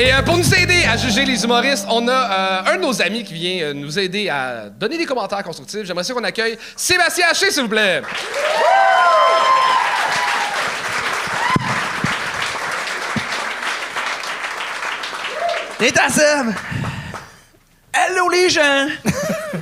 Et euh, pour nous aider à juger les humoristes, on a euh, un de nos amis qui vient euh, nous aider à donner des commentaires constructifs. J'aimerais ça qu'on accueille Sébastien Haché, s'il vous plaît. Et ta Seb! Hello les gens!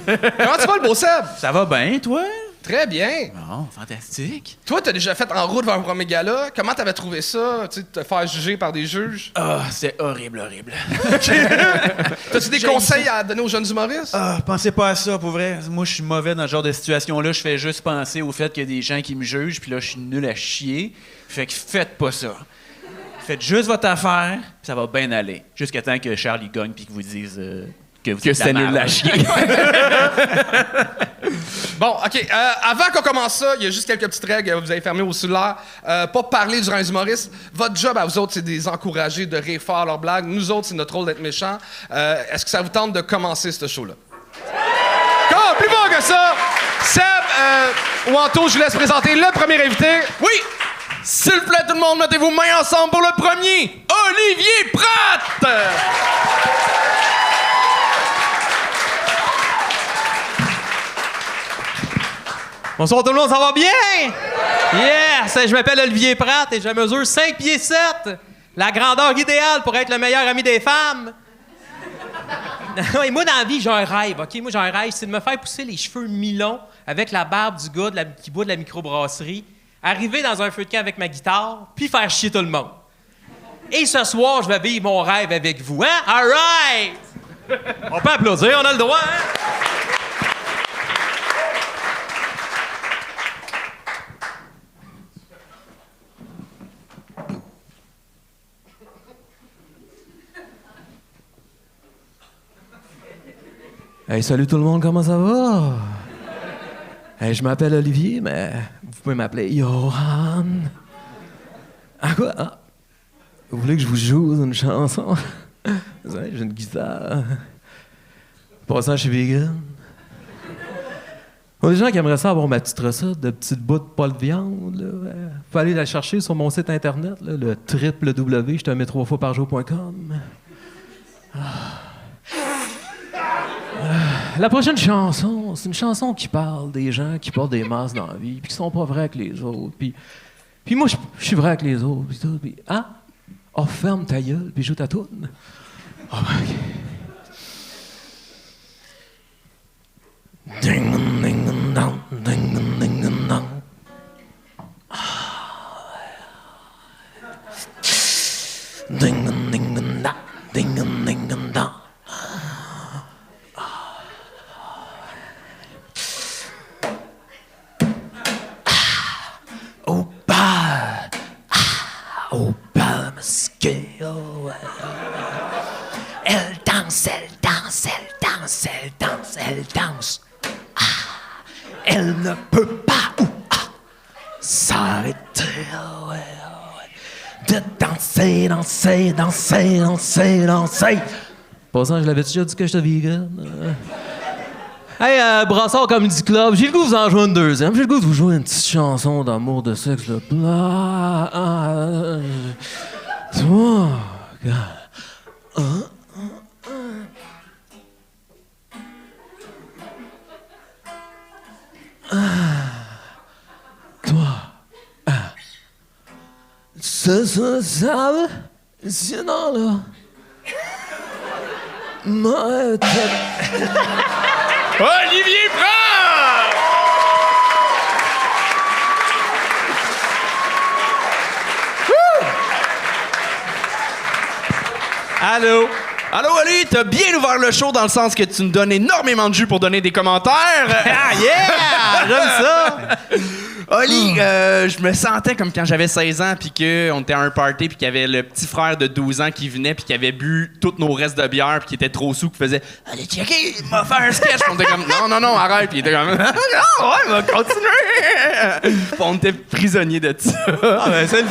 Comment tu vas, le beau Seb? Ça va bien, toi? Très bien. Bon, fantastique. Toi, t'as déjà fait en route vers un premier gala. Comment t'avais trouvé ça, tu sais, te faire juger par des juges? Ah, c'est horrible, horrible. T'as-tu des conseils à donner aux jeunes humoristes? Ah, pensez pas à ça, pour vrai. Moi, je suis mauvais dans ce genre de situation-là. Je fais juste penser au fait qu'il y a des gens qui me jugent, puis là, je suis nul à chier. Fait que faites pas ça. Faites juste votre affaire, puis ça va bien aller. Jusqu'à temps que Charlie gagne, puis qu'il vous dise euh, que vous Que nul à chier. Bon, OK. euh, avant qu'on commence ça, il y a juste quelques petites règles. Vous avez fermé au cellulaire. Euh, pas parler durant les humoristes. Votre job à vous autres, c'est de les encourager, de rire fort leurs blagues. Nous autres, c'est notre rôle d'être méchants. Euh, Est-ce que ça vous tente de commencer ce show-là? Comment? Plus fort que ça! Seb euh, ou Anto, je vous laisse présenter le premier invité. Oui! S'il vous plaît, tout le monde, mettez vos mains ensemble pour le premier! Olivier Pratt! Bonsoir tout le monde, ça va bien? Yes! Je m'appelle Olivier Pratt et je mesure 5 pieds 7. La grandeur idéale pour être le meilleur ami des femmes. Oui, moi, dans la vie, j'ai un rêve, OK? Moi, j'ai un rêve, c'est de me faire pousser les cheveux mi-longs avec la barbe du gars qui boit de la microbrasserie, arriver dans un feu de camp avec ma guitare, puis faire chier tout le monde. Et ce soir, je vais vivre mon rêve avec vous, hein? All right! On peut applaudir, on a le droit, hein? Hey, salut tout le monde, comment ça va? Hey, je m'appelle Olivier, mais vous pouvez m'appeler Johan. Ah quoi? Ah. Vous voulez que je vous joue une chanson? Vous savez, J'ai une guitare. Je suis vegan. Il y a des gens qui aimeraient ça avoir ma petite recette de petites bouts de de viande. Là. Faut aller la chercher sur mon site internet, là, le www, je te mets trois fois par jour.com. La prochaine chanson, c'est une chanson qui parle des gens qui portent des masques dans la vie, puis qui sont pas vrais avec les autres. Puis, puis moi, je suis vrai avec les autres. Puis tout. Puis, hein? Oh, ferme ta gueule, puis joue ta toune. Oh. Ding, ding, ding, Passant, je l'avais déjà dit que j'étais vegan. euh. Hey, euh, Brassard Comedy Club, j'ai le goût de vous en jouer une deuxième. J'ai le goût de vous jouer une petite chanson d'amour, de sexe, là. Ah, ah, euh, toi, regarde. Ah, ah, ah. Ah, toi, ah. Ce ce sable, sinon là. Olivier Pratt! Allô? Allô, Oli, t'as bien ouvert le show dans le sens que tu nous donnes énormément de jus pour donner des commentaires. Ah, yeah! J'aime ça! Oli, euh, je me sentais comme quand j'avais 16 ans, puis qu'on était à un party, puis qu'il y avait le petit frère de 12 ans qui venait, puis qui avait bu tous nos restes de bière, puis qui était trop sous, qui faisait Allez, checker, il m'a fait un sketch. On était comme Non, non, non, arrête. Puis il était comme Non, ouais, va continuer. On était prisonniers de ça. Ah, ben, c'est le.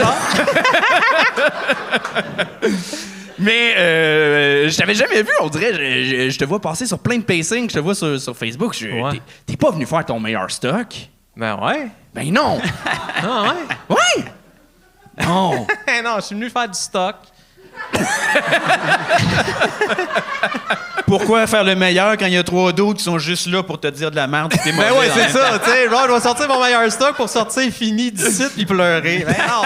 Mais euh, je t'avais jamais vu, on dirait. Je, je- je te vois passer sur plein de pacing, je te vois sur, sur Facebook. Je- Ouais. t'es- T'es pas venu faire ton meilleur stock? Ben ouais. Ben non! Ah ouais? ouais! Non! non, je suis venu faire du stock. Pourquoi faire le meilleur quand il y a trois d'autres qui sont juste là pour te dire de la merde Ben ouais, c'est ça, tu sais. Genre, je vais sortir mon meilleur stock pour sortir fini d'ici puis pleurer. Ben non.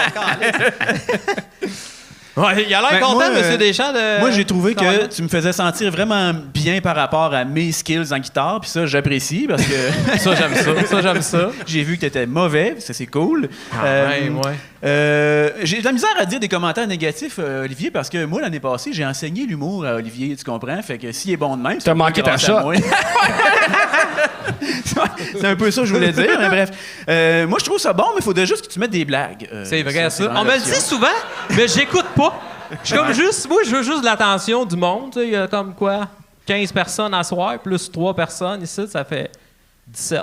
Ouais, il a l'air Ben, content, moi, Monsieur euh, Deschamps, de... Moi, j'ai trouvé que tu me faisais sentir vraiment bien par rapport à mes skills en guitare, puis ça, j'apprécie parce que Ça, j'aime ça. Ça, j'aime ça. j'ai vu que tu étais mauvais, ça c'est cool. Euh, ouais, ouais. Euh, j'ai de la misère à dire des commentaires négatifs, euh, Olivier, parce que moi, l'année passée, j'ai enseigné l'humour à Olivier, tu comprends? Fait que s'il est bon de même, c'est T'as un peu manqué ta shot. moi. c'est un peu ça que je voulais dire, mais bref. Euh, moi, je trouve ça bon, mais il faudrait juste que tu mettes des blagues. Euh, C'est vrai, ça. On me le dit souvent, mais j'écoute pas. Je suis comme juste... Moi, je veux juste l'attention du monde. Il y a comme quoi? 15 personnes à soir, plus 3 personnes ici, ça fait 17.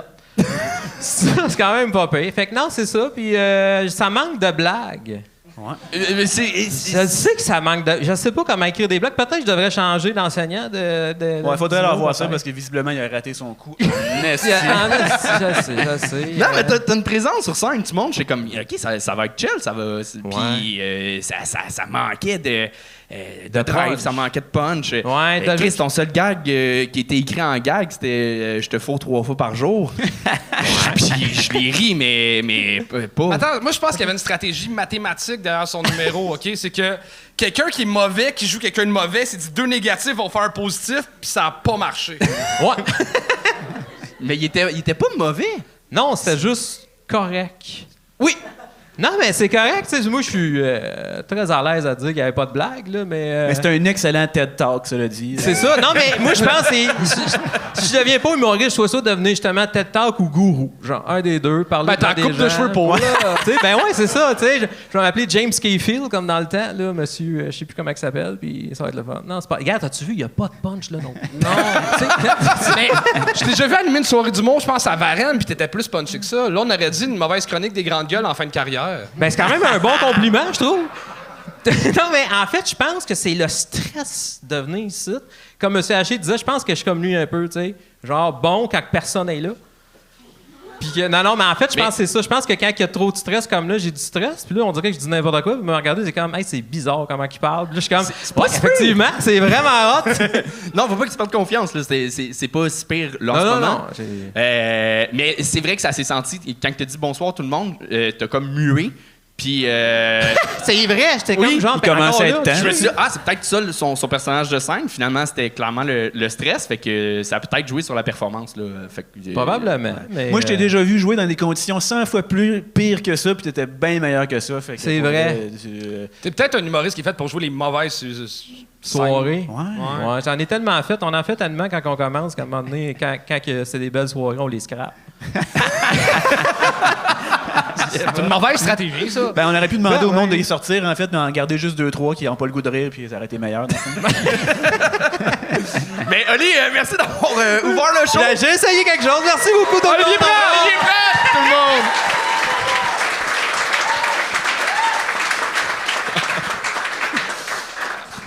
C'est quand même pas pire. Fait que non, c'est ça. Puis euh, ça manque de blagues. Euh, mais c'est- c'est- Je sais que ça manque de. Je sais pas comment écrire des blagues. Peut-être que je devrais changer d'enseignant de. de Ouais, il faudrait leur voir ça parce que visiblement, il a raté son coup. Je sais, je sais. Non, mais Euh, t'as, t'as une présence sur scène, tout le monde. J'étais comme, OK, ça, ça va être chill, ça va. c'est- Ouais. Puis euh, ça, ça, ça manquait de, euh, de, drive, punch. ça manquait de punch. Ouais, Euh, t'as Chris, ton seul gag euh, qui était écrit en gag, c'était euh, Je te fous trois fois par jour. Puis je l'ai ri, mais, mais pas. Attends, moi je pense qu'il y avait une stratégie mathématique derrière son numéro, OK? C'est que quelqu'un qui est mauvais, qui joue quelqu'un de mauvais, c'est dit deux négatifs vont faire un positif, puis ça a pas marché. Ouais. Mais il était, il était pas mauvais. Non, c'était juste correct. Oui. Non, mais c'est correct. tu sais, Moi, je suis euh, très à l'aise à dire qu'il n'y avait pas de blague, là, mais. euh, Mais c'est un excellent TED Talk, cela dit. C'est ça. Non, mais moi, je pense que si je deviens pas humoriste, je souhaite ça devenir justement TED Talk ou gourou. Genre, un des deux, parler Ben, t'as devant un des couple de cheveux pour, sais, ben ouais, c'est ça. Tu sais, je, je vais m'appeler James Cafield comme dans le temps, là, monsieur, euh, je sais plus comment il s'appelle, puis ça va être le fun. Non, c'est pas. Regarde, as-tu vu, il n'y a pas de punch, là, non. Non, tu sais. Mais je t'ai déjà vu animer une soirée d'humour, je pense, à Varennes, puis t'étais plus punché que ça. Là, on aurait dit une mauvaise chronique des grandes gueules en fin de carrière. Ben, c'est quand même un bon compliment, je trouve. non, mais en fait, je pense que c'est le stress de venir ici. Comme M. Haché disait, je pense que je suis comme lui un peu, tu sais. Genre bon quand personne est là. Puis que- non, non, mais en fait, je pense que c'est ça. Je pense que quand il y a trop de stress comme là, j'ai du stress. Puis là, on dirait que je dis n'importe quoi. Puis me regarder, c'est comme, hey, c'est bizarre comment il parle. Puis là, je suis comme, pas ouais, si effectivement, c'est vraiment hot. Non, faut pas que tu perdes confiance. Là. C'est, c'est, c'est pas si pire là, Non, ce non, Euh, mais c'est vrai que ça s'est senti. Quand tu dit bonsoir tout le monde, euh, t'as comme mué. Puis euh, c'est vrai, j'étais Oui, comme genre, il à être temps. je me suis dit, ah, c'est peut-être ça son, son personnage de scène. Finalement, c'était clairement le, le stress. Fait que ça a peut-être joué sur la performance. Là. Fait que, euh, Probablement. mais, Moi, je t'ai euh, déjà vu jouer dans des conditions 100 fois plus pires que ça, puis t'étais bien meilleur que ça. fait que C'est vrai. euh, T'es peut-être un humoriste qui est fait pour jouer les mauvaises euh, Soirée. Ouais. Ouais, j'en ai tellement fait. On en fait tellement quand on commence qu'à un moment donné, quand, quand c'est des belles soirées, on les scrape. C'est une mauvaise stratégie, ça. Ben, on aurait pu demander Ben, au monde ouais. de les sortir, en fait, mais en garder juste deux, trois qui n'ont pas le goût de rire, puis ça aurait été meilleur. Mais Oli, euh, merci d'avoir euh, ouvert le show. Ben, J'ai essayé quelque chose. Merci beaucoup, tout le Olivier! Olivier! Tout le monde!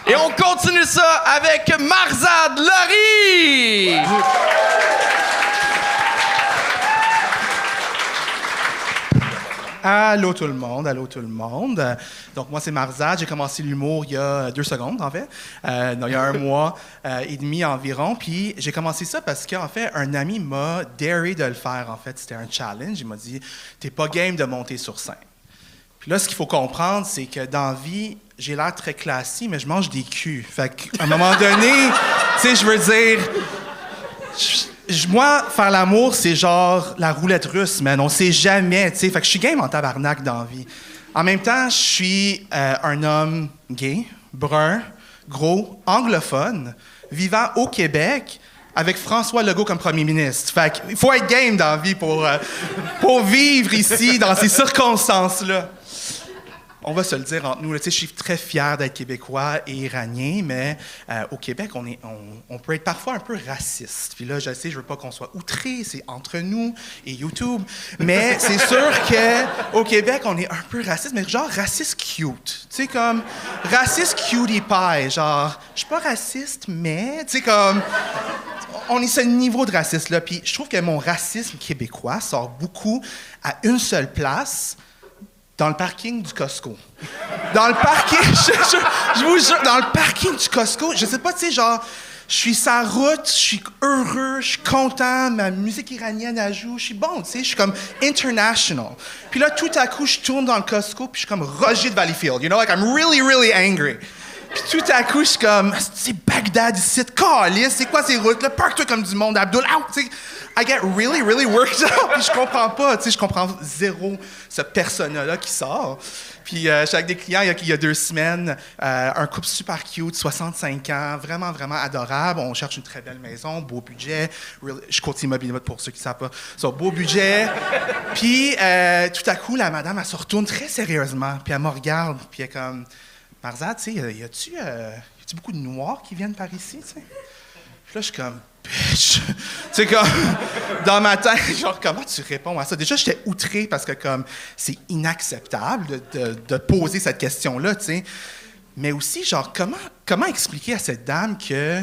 Et on continue ça avec Marzad Laurie. Allô tout le monde, allô tout le monde. Donc moi c'est Marzad, j'ai commencé l'humour il y a deux secondes en fait, Euh, non, il y a un mois euh, et demi environ. Puis j'ai commencé ça parce qu'en fait un ami m'a daré de le faire. En fait c'était un challenge. Il m'a dit t'es pas game de monter sur scène. Puis là ce qu'il faut comprendre c'est que dans la vie j'ai l'air très classique mais je mange des culs. Fait qu'à un moment donné, tu sais je veux dire moi, faire l'amour, c'est genre la roulette russe, man. On sait jamais, tu sais. Fait que je suis game en tabarnak dans la vie. En même temps, je suis euh, un homme gay, brun, gros, anglophone, vivant au Québec, avec François Legault comme premier ministre. Fait qu'il faut être game dans la vie pour, euh, pour vivre ici, dans ces circonstances-là. On va se le dire entre nous. là, tu sais, je suis très fier d'être québécois et iranien, mais euh, au Québec, on, est, on, on peut être parfois un peu raciste. Puis là, je sais, je veux pas qu'on soit outré, c'est entre nous et YouTube. Mais c'est sûr qu'au Québec, on est un peu raciste, mais genre raciste cute. Tu sais, comme raciste cutie pie. Genre, je suis pas raciste, mais, tu sais, comme on est ce niveau de racisme-là. Puis je trouve que mon racisme québécois sort beaucoup à une seule place dans le parking du Costco. Dans le parking, je, vous jure, dans le parking du Costco, je sais pas, tu sais, genre, je suis sa route, je suis heureux, je suis content, ma musique iranienne elle joue, je suis bon, tu sais, je suis comme international. Puis là, tout à coup, je tourne dans le Costco, puis je suis comme Roger de Valleyfield, you know, like I'm really, really angry. Puis tout à coup, je suis comme, c'est Bagdad ici, c'est quoi ces routes-là? Parque-toi comme du monde, Abdul, out, tu sais. I get really, really worked up, puis je comprends pas, tu sais, je comprends zéro ce persona-là qui sort. Puis euh, j'étais avec des clients il y a, deux semaines, euh, un couple super cute, 65 ans, vraiment, vraiment adorable. On cherche une très belle maison, beau budget. Real- je courtier immobilier pour ceux qui ne savent pas. So, beau budget. Puis euh, tout à coup, la madame, elle se retourne très sérieusement, puis elle me regarde, puis elle est comme, Marzad, tu sais, y a-tu euh, beaucoup de Noirs qui viennent par ici? Puis là, je suis comme, bitch! tu sais, comme, dans ma tête, genre, comment tu réponds à ça? Déjà, j'étais outré parce que, comme, c'est inacceptable de, de- poser cette question-là, tu sais. Mais aussi, genre, comment, comment expliquer à cette dame que,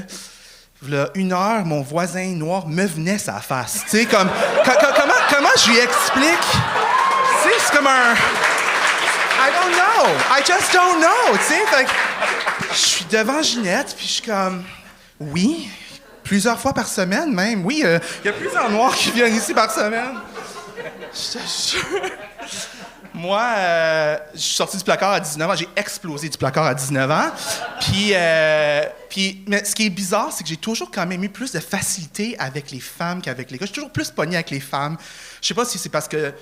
là, une heure, mon voisin noir me venait sa face? Tu sais, comme, co- co- comment, comment je lui explique? C'est comme un. I don't know. I just don't know. Tu sais, je suis devant Ginette, puis je suis comme, oui, plusieurs fois par semaine même. Oui, euh, il y a plusieurs noirs qui viennent ici par semaine. Je te jure. Moi, euh, je suis sorti du placard à 19 ans. J'ai explosé du placard à 19 ans. Puis, euh, puis, mais ce qui est bizarre, c'est que j'ai toujours quand même eu plus de facilité avec les femmes qu'avec les gars. Je suis toujours plus pogné avec les femmes. Je sais pas si c'est parce que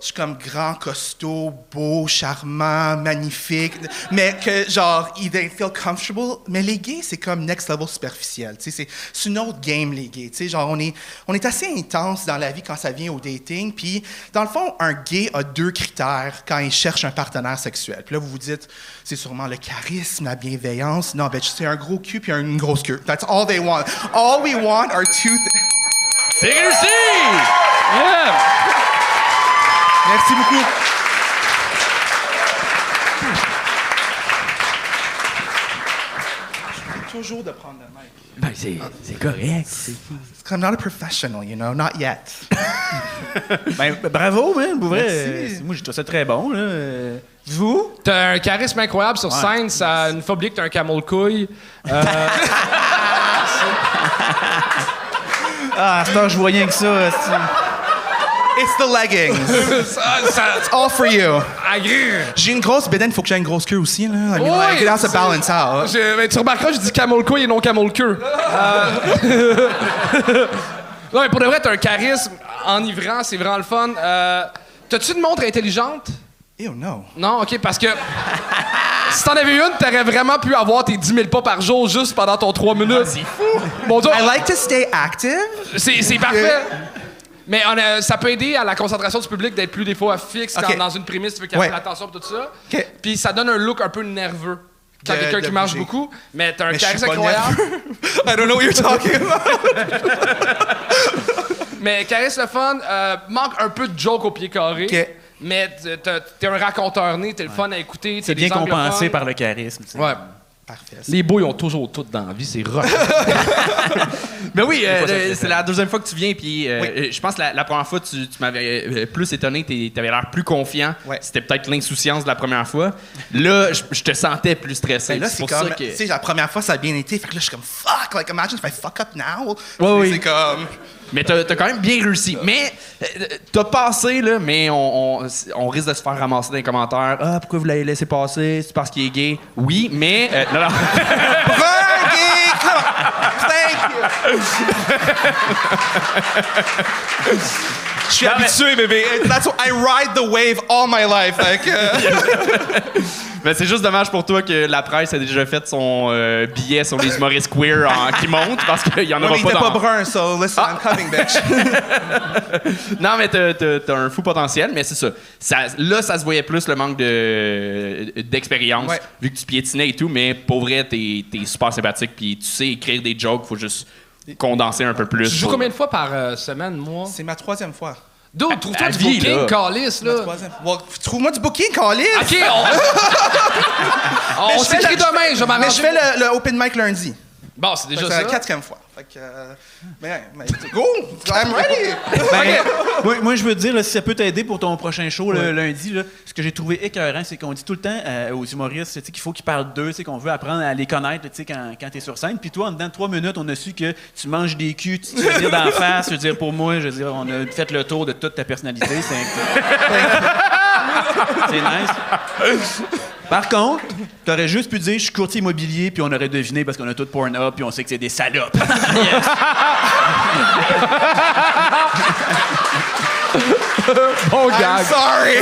je suis comme grand, costaud, beau, charmant, magnifique, mais que genre, ils they feel comfortable. Mais les gays, c'est comme next level superficiel. C'est une autre game, les gays. tu sais, Genre, on est, on est assez intense dans la vie quand ça vient au dating. Puis, dans le fond, un gay a deux critères quand il cherche un partenaire sexuel. Puis là, vous vous dites, c'est sûrement le charisme, la bienveillance. Non, ben, c'est un gros cul puis une grosse queue. That's all they want. All we want are two things. C'est réussi! Merci beaucoup. Toujours de prendre le mic. Ben, c'est c'est correct. c'est- I'm not a professional, you know, not yet. Ben, bravo, man, pour vrai. Merci. Euh, Moi, je trouve ça très bon, là. Euh, Vous? T'as un charisme incroyable sur scène, ça a une fois oublié que t'as un camel couille. Ah, c'est je vois rien que ça. It's the leggings. ça, ça, It's all for you. agree. J'ai une grosse bédaine, il faut que j'ai une grosse queue aussi, là. I mean, Oui, like, it has to c'est- balance out. Je- ben, tu remarqueras, je dis camel et non camel queue. Euh, non, mais pour de vrai, t'as un charisme enivrant, c'est vraiment le fun. Euh, T'as-tu une montre intelligente? Ew, no. Non, OK, parce que si t'en avais une, t'aurais vraiment pu avoir tes 10 000 pas par jour juste pendant ton 3 minutes. c'est fou! Mon Dieu, I like to stay active. c'est c'est parfait. Mais on a- ça peut aider à la concentration du public d'être plus des fois fixe quand OK. dans une prémisse, tu veux capter Ouais. l'attention et tout ça. OK. Puis ça donne un look un peu nerveux. Quand De- quelqu'un de qui marche bouger. beaucoup, mais t'as un Mais je suis charisme pas incroyable. I don't know what you're talking about. mais charisme le fun, euh, manque un peu de joke au pied carré. OK. Mais t'es un raconteur né, t'es le fun à écouter. C'est bien compensé par le charisme. tu sais. Ouais. Parfait. Les beaux, ils ont toujours tout dans la vie, c'est rock. Mais oui, euh, le- c'est la deuxième fois que tu viens, puis euh, euh, je pense que la, la première fois, tu, tu m'avais euh, plus étonné, tu avais l'air plus confiant. C'était peut-être l'insouciance de la première fois. Là, je je te sentais plus stressé. Ben là, c'est comme, ça tu que. sais, la première fois, ça a bien été. Fait que là, je suis comme, fuck, like, imagine if I fuck up now. Oui. C'est comme, Mais t'as as quand même bien réussi. Mais euh, t'as passé, là, mais on, on, on risque de se faire ramasser dans les commentaires. Ah, pourquoi vous l'avez laissé passer? C'est parce qu'il est gay? Oui, mais. euh, non, non. Thank you. Je suis habitué, bébé. That's what I ride the wave all my life. Like, uh, Mais c'est juste dommage pour toi que la presse a déjà fait son euh, billet sur les humoristes queer en- qui montent parce qu'il y en ouais, aura mais il pas dans... pas brun, so listen, I'm coming, bitch. Non, mais t'as, un fou potentiel, mais c'est ça. Ça- Là, ça se voyait plus le manque de, d'expérience, Ouais. vu que tu piétinais et tout, mais pour vrai, t'es, t'es super sympathique, puis tu sais écrire des jokes, faut juste condenser un peu plus. Tu joues pour- combien de fois par euh, semaine, moi? C'est ma troisième fois. Dude, trouve-toi du vie, booking, là. calice, là. Trouve-moi du booking, Colin. OK, on... on s'écrit demain, je vais Mais je fais le, le open mic lundi. Bon, c'est déjà C'est ça. la quatrième fois. Fait que, euh, mais, mais, go! I'm ready! Ben, moi, moi, je veux te dire, là, si ça peut t'aider pour ton prochain show le lundi, là, ce que j'ai trouvé écœurant, c'est qu'on dit tout le temps euh, aux humoristes tu sais, qu'il faut qu'ils parlent d'eux, qu'on veut apprendre à les connaître tu sais, quand, quand tu es sur scène. Puis toi, en dedans de trois minutes, on a su que tu manges des culs, tu te fais dire d'en face. Je veux dire, pour moi, je veux dire, on a fait le tour de toute ta personnalité. C'est incroyable. C'est nice. Par contre, t'aurais juste pu dire je suis courtier immobilier, puis on aurait deviné parce qu'on a tout Pornhub, puis on sait que c'est des salopes. Bon I'm gag. sorry!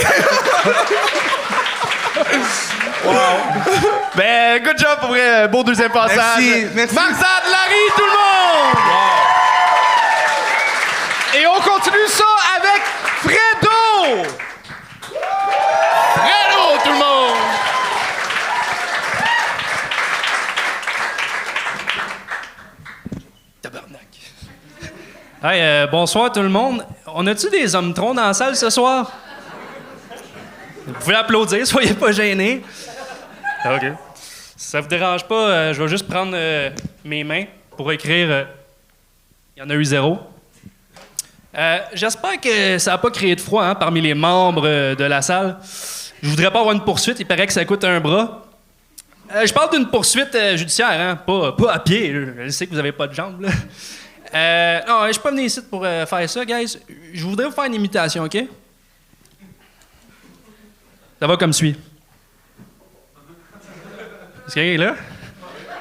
Ben, good job pour vrai. Beau deuxième passage. Merci, merci. Marzad, Larry, tout le monde! Et on continue ça avec Fredo! Hello, tout le monde! Hey, euh, bonsoir tout le monde. On a-tu des hommes troncs dans la salle ce soir? Vous pouvez applaudir, soyez pas gênés. OK. Si ça vous dérange pas, euh, je vais juste prendre euh, mes mains pour écrire. Il y en a eu zéro. J'espère que ça n'a pas créé de froid hein, parmi les membres de la salle. Je voudrais pas avoir une poursuite, il paraît que ça coûte un bras. Je parle d'une poursuite judiciaire, hein, pas, pas à pied. Je, je sais que vous avez pas de jambes. Là. Euh, non, je suis pas venu ici pour euh, faire ça, guys. Je voudrais vous faire une imitation, OK? Ça va comme suit. Est-ce qu'il est là?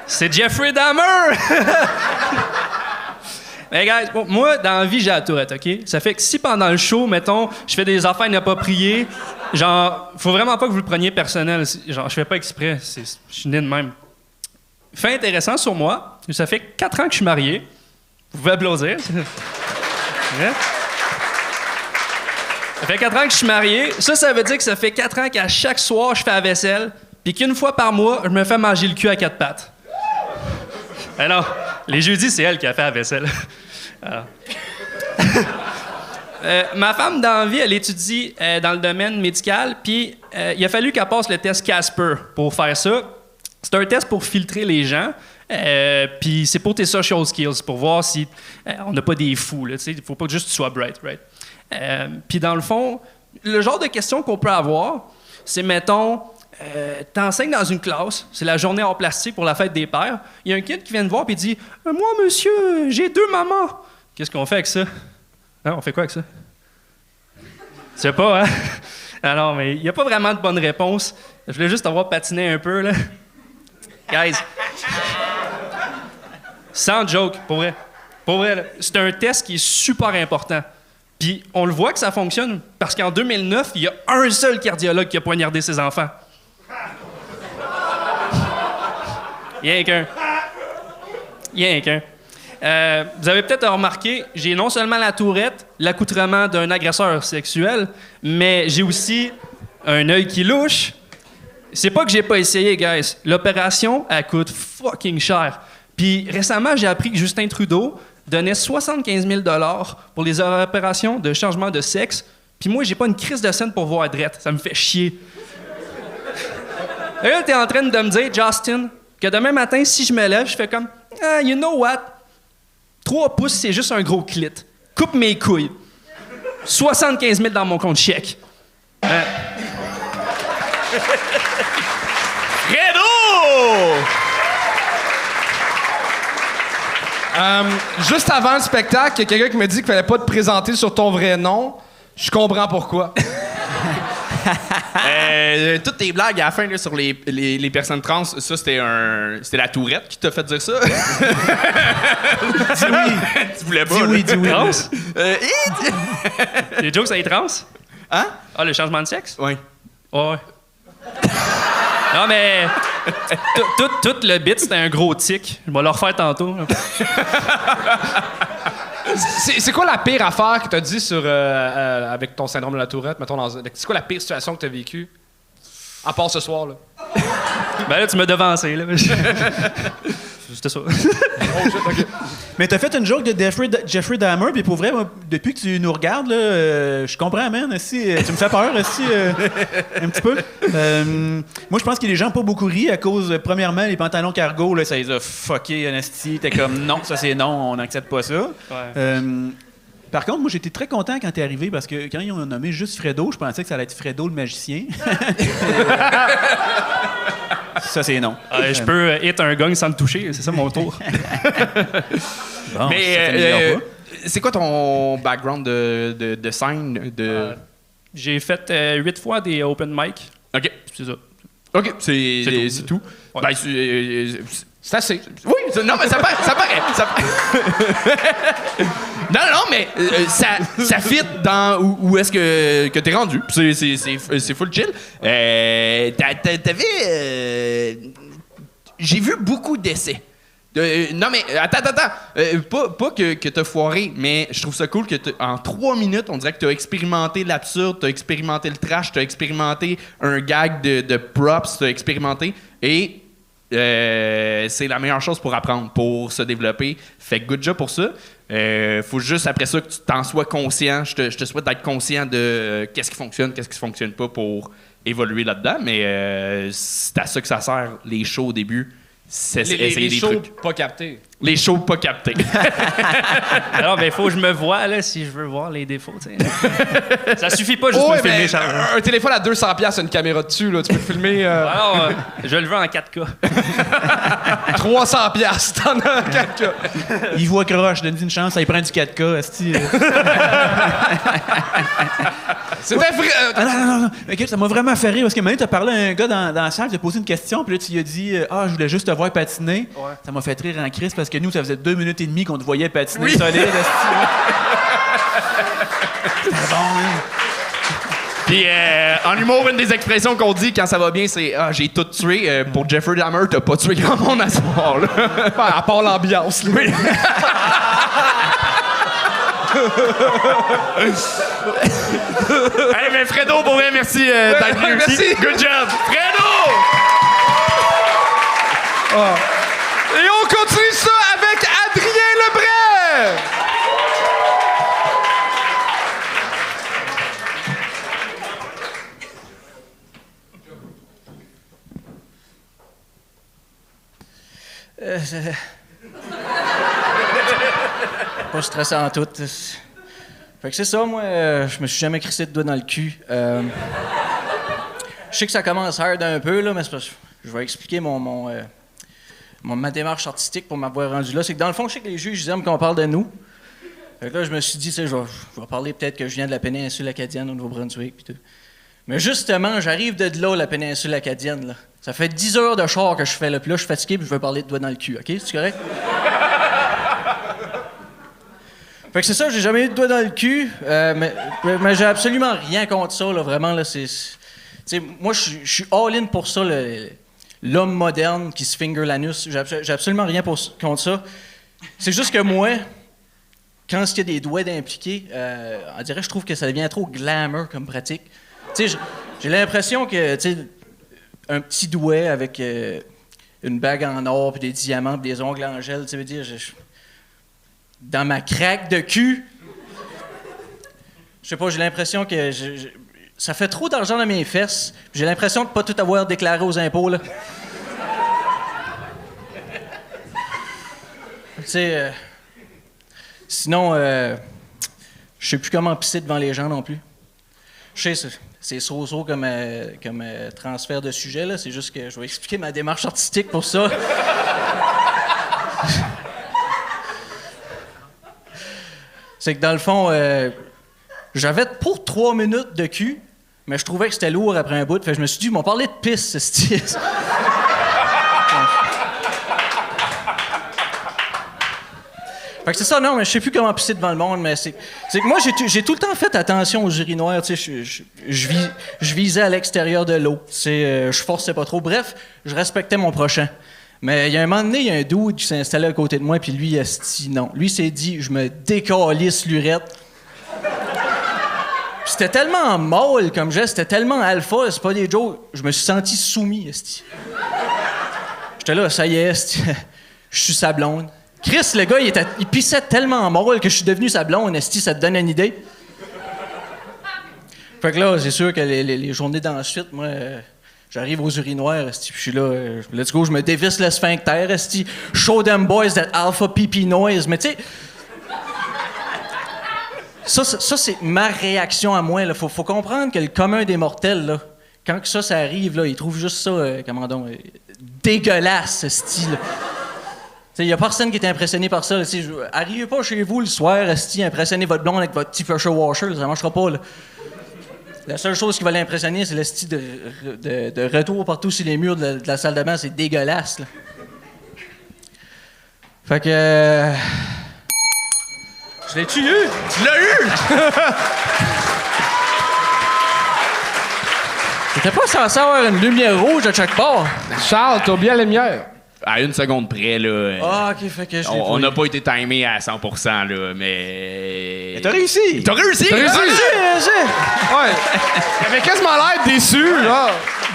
C'est Jeffrey Dahmer! Mais guys, bon, moi, dans la vie, j'ai la tourette, OK? Ça fait que si pendant le show, mettons, je fais des affaires inappropriées, genre, faut vraiment pas que vous le preniez personnel. Genre, je fais pas exprès. Je suis né de même. Fait intéressant sur moi, ça fait quatre ans que je suis marié. Vous pouvez applaudir. Hein? Ça fait quatre ans que je suis marié. Ça, ça veut dire que ça fait quatre ans qu'à chaque soir, je fais la vaisselle, puis qu'une fois par mois, je me fais manger le cul à quatre pattes. Alors, les jeudis, c'est elle qui a fait la vaisselle. Euh, ma femme, dans la vie, elle étudie euh, dans le domaine médical, puis euh, il a fallu qu'elle passe le test Casper pour faire ça. C'est un test pour filtrer les gens, euh, puis c'est pour tes social skills, pour voir si euh, on n'a pas des fous. Il ne faut pas juste tu sois bright, right? Euh, puis dans le fond, le genre de questions qu'on peut avoir, c'est, mettons, t'enseignes dans une classe, c'est la journée hors plastique pour la fête des pères. Il y a un kid qui vient te voir et dit Moi, monsieur, j'ai deux mamans. Qu'est-ce qu'on fait avec ça? Hein, On fait quoi avec ça? Tu sais pas, hein? Alors, mais il n'y a pas vraiment de bonne réponse. Je voulais juste avoir patiné un peu, là. Guys. Sans joke, pour vrai. Pour vrai, c'est un test qui est super important. Puis on le voit que ça fonctionne parce qu'en 2009, il y a un seul cardiologue qui a poignardé ses enfants. Rien qu'un. Rien qu'un. Euh, vous avez peut-être remarqué, j'ai non seulement la tourette, l'accoutrement d'un agresseur sexuel, mais j'ai aussi un œil qui louche. C'est pas que j'ai pas essayé, guys. L'opération, elle coûte fucking cher. Puis récemment, j'ai appris que Justin Trudeau donnait 75 000 pour les opérations de changement de sexe. Puis moi, j'ai pas une crise de scène pour voir drette. Ça me fait chier. Et là, t'es en train de me dire, Justin, que demain matin, si je me lève, je fais comme, ah, you know what? 3 pouces, c'est juste un gros clit. Coupe mes couilles. 75 000 dans mon compte chèque. Euh, Euh, juste avant le spectacle, il y a quelqu'un qui me dit qu'il fallait pas te présenter sur ton vrai nom. Je comprends pourquoi. Euh, toutes tes blagues à la fin là, sur les, les, les personnes trans, ça c'était un. C'était la tourette qui t'a fait dire ça? dis oui. tu voulais pas. Dis oui, dis oui. trans? Euh! Les jokes, ça est trans? Hein? Ah, le changement de sexe? Oui. Ouais, ouais. Non, mais. tout, tout, tout le bit, c'était un gros tic. Je vais le refaire tantôt. C'est c'est quoi la pire affaire que t'as dit sur, euh, euh, avec ton syndrome de la tourette? Mettons dans- C'est quoi la pire situation que t'as vécue? À part ce soir, là. Ben là, tu m'as devancé, là. c'était ça. Mais t'as fait une joke de Jeffrey, Jeffrey Dahmer, puis pour vrai, moi, depuis que tu nous regardes, là, euh, je comprends, man. Si, tu me fais peur, aussi, un petit peu. Euh, moi, je pense que les gens n'ont pas beaucoup ri à cause, euh, premièrement, les pantalons cargo, là, ça les a fuckés, Anastie. T'es comme, non, ça c'est non, on n'accepte pas ça. Euh, par contre, moi, j'étais très content quand t'es arrivé parce que quand ils ont nommé juste Fredo, je pensais que ça allait être Fredo le magicien. ça, c'est non. Euh, je peux hit un gong sans le toucher, c'est ça mon tour. Bon, Mais euh, euh, c'est quoi ton background de, de, de scène? De... Euh, J'ai fait euh, huit fois des open mic. OK. C'est ça. OK, c'est C'est tout. Ouais. Ben, c'est, assez. oui, non, mais ça paraît. Ça paraît ça- non, non, mais euh, ça, ça fit dans où, est-ce que, que t'es rendu. C'est, c'est, c'est, full chill. Euh, t'a- t'a- t'avais. euh, j'ai vu beaucoup d'essais. Non, mais attends, attends, attends. Pas, pas que, que t'as foiré, mais je trouve ça cool que en trois minutes, on dirait que t'as expérimenté l'absurde, t'as expérimenté le trash, t'as expérimenté un gag de, props, t'as expérimenté. Et c'est la meilleure chose pour apprendre, pour se développer. Fait good job pour ça. Euh, faut juste après ça que tu t'en sois conscient. Je te, je te souhaite d'être conscient de euh, qu'est-ce qui fonctionne, qu'est-ce qui fonctionne pas pour évoluer là-dedans. Mais euh, c'est à ça que ça sert les shows au début. C'est Les, les, essayer les des shows trucs. pas captés. Les shows pas captés. Alors, ben, il faut que je me vois là, si je veux voir les défauts. tu sais. ça suffit pas juste Oh, filmer, mais Charles. un, un téléphone à 200$, piastres, une caméra dessus, là, tu peux filmer euh, Alors, euh, je le veux en 4K. 300$, piastres, t'en as 4K. Il voit croche, donne une chance, ça il prend du 4K. esti. C'était vrai. euh, Ah non, non, non, non. Ok, ça m'a vraiment fait rire parce que maintenant, tu as parlé à un gars dans, dans la salle, tu as posé une question, puis là, tu lui as dit euh, Ah, je voulais juste te voir patiner. Ça m'a fait rire en crise parce que nous, ça faisait deux minutes et demie qu'on te voyait patiner solide. esti. C'était bon, hein? Puis euh, en humour, une des expressions qu'on dit quand ça va bien, c'est Ah, j'ai tout tué. Euh, pour Jeffrey Dahmer, t'as pas tué grand monde à ce soir. là. ben, à part l'ambiance, là. hey, mais Fredo, pour vrai, merci euh, d'être venu. Merci. Good job. Fredo! Et on continue ça avec Lebray! Euh, pas stressant en tout. Fait que c'est ça, moi, euh, je me suis jamais crissé de doigt dans le cul. Euh, je sais que ça commence hard un peu, là, mais je vais expliquer mon, mon, euh, mon- ma démarche artistique pour m'avoir rendu là. C'est que dans le fond, je sais que les juges ils aiment qu'on parle de nous. Fait que là, je me suis dit, tu sais, je vais, parler peut-être que je viens de la péninsule acadienne au Nouveau-Brunswick. Mais justement, j'arrive de là, la péninsule acadienne. Là. Ça fait 10 heures de char que je fais là. Puis là, je suis fatigué puis je veux parler de doigt dans le cul. OK? C'est correct? fait que c'est ça, j'ai jamais eu de doigt dans le cul. euh, mais mais- j'ai absolument rien contre ça, là. Vraiment, là. C'est. moi, je suis- je suis all-in pour ça, le- l'homme moderne qui se finger l'anus. J'ai abso- j'ai absolument rien contre ça. C'est juste que moi, quand il y a des doigts d'impliquer, euh, on dirait je trouve que ça devient trop glamour comme pratique. J'ai- l'impression que, un petit doigt avec euh, une bague en or, puis des diamants, puis des ongles en gel, tu veux dire, je- dans ma craque de cul, je sais pas, j'ai l'impression que je- ça fait trop d'argent dans mes fesses, j'ai l'impression de pas tout avoir déclaré aux impôts, là. tu sais, euh, sinon, euh, je sais plus comment pisser devant les gens non plus. Je sais, c'est- so-so comme, euh, comme euh, transfert de sujet, là. C'est juste que je vais expliquer ma démarche artistique pour ça. c'est que dans le fond, j'avais pour trois minutes de cul, mais je trouvais que c'était lourd après un bout. Fait je me suis dit, ils m'ont parlé de pisse, ce style. Fait c'est ça, non, mais je sais plus comment pisser devant le monde, mais c'est, c'est que moi, j'ai, tout- le temps fait attention aux urinoirs, tu sais, je, je, je, vis- je visais à l'extérieur de l'eau, tu sais, euh, je forçais pas trop. Bref, je respectais mon prochain. Mais il y a un moment donné, il y a un dude qui s'est installé à côté de moi, puis lui, il a dit non. Lui s'est dit, je me décalisse lurette. C'était tellement molle comme geste, c'était tellement alpha, c'est pas des jokes. Je me suis senti soumis, esti. J'étais là, ça y est, esti. Je suis sa blonde. Chris, le gars, il, était, pissait tellement molle que je suis devenu sa blonde. Esti, ça te donne une idée? Fait que là, c'est sûr que les, journées d'ensuite, moi, euh, j'arrive aux urinoirs, esti, puis je suis là, euh, let's go, je me dévisse le sphincter, esti, show them boys that alpha pee noise. Mais tu sais, ça, ça, c'est ma réaction à moi. Il faut, comprendre que le commun des mortels, là, quand ça, ça arrive, là, ils trouvent juste ça, euh, comment euh, dégueulasse, ce style. Il n'y a personne qui est impressionné par ça. Arrivez pas chez vous le soir, esti, impressionnez votre blonde avec votre petit pressure washer, ça marchera pas. Là. La seule chose qui va l'impressionner, c'est le style de, retour partout sur les murs de la, salle de bain. C'est dégueulasse. Là. Fait que. Je l'ai-tu eu? Tu l'as eu! T'étais pas censé avoir une lumière rouge à chaque part. Charles, t'as oublié la lumière. À une seconde près, là. euh, Ah, ok, fait que je on n'a pas été timé à 100%, là, mais. T'as réussi! T'as réussi! T'as réussi? Ouais. J'avais quasiment l'air déçu, là.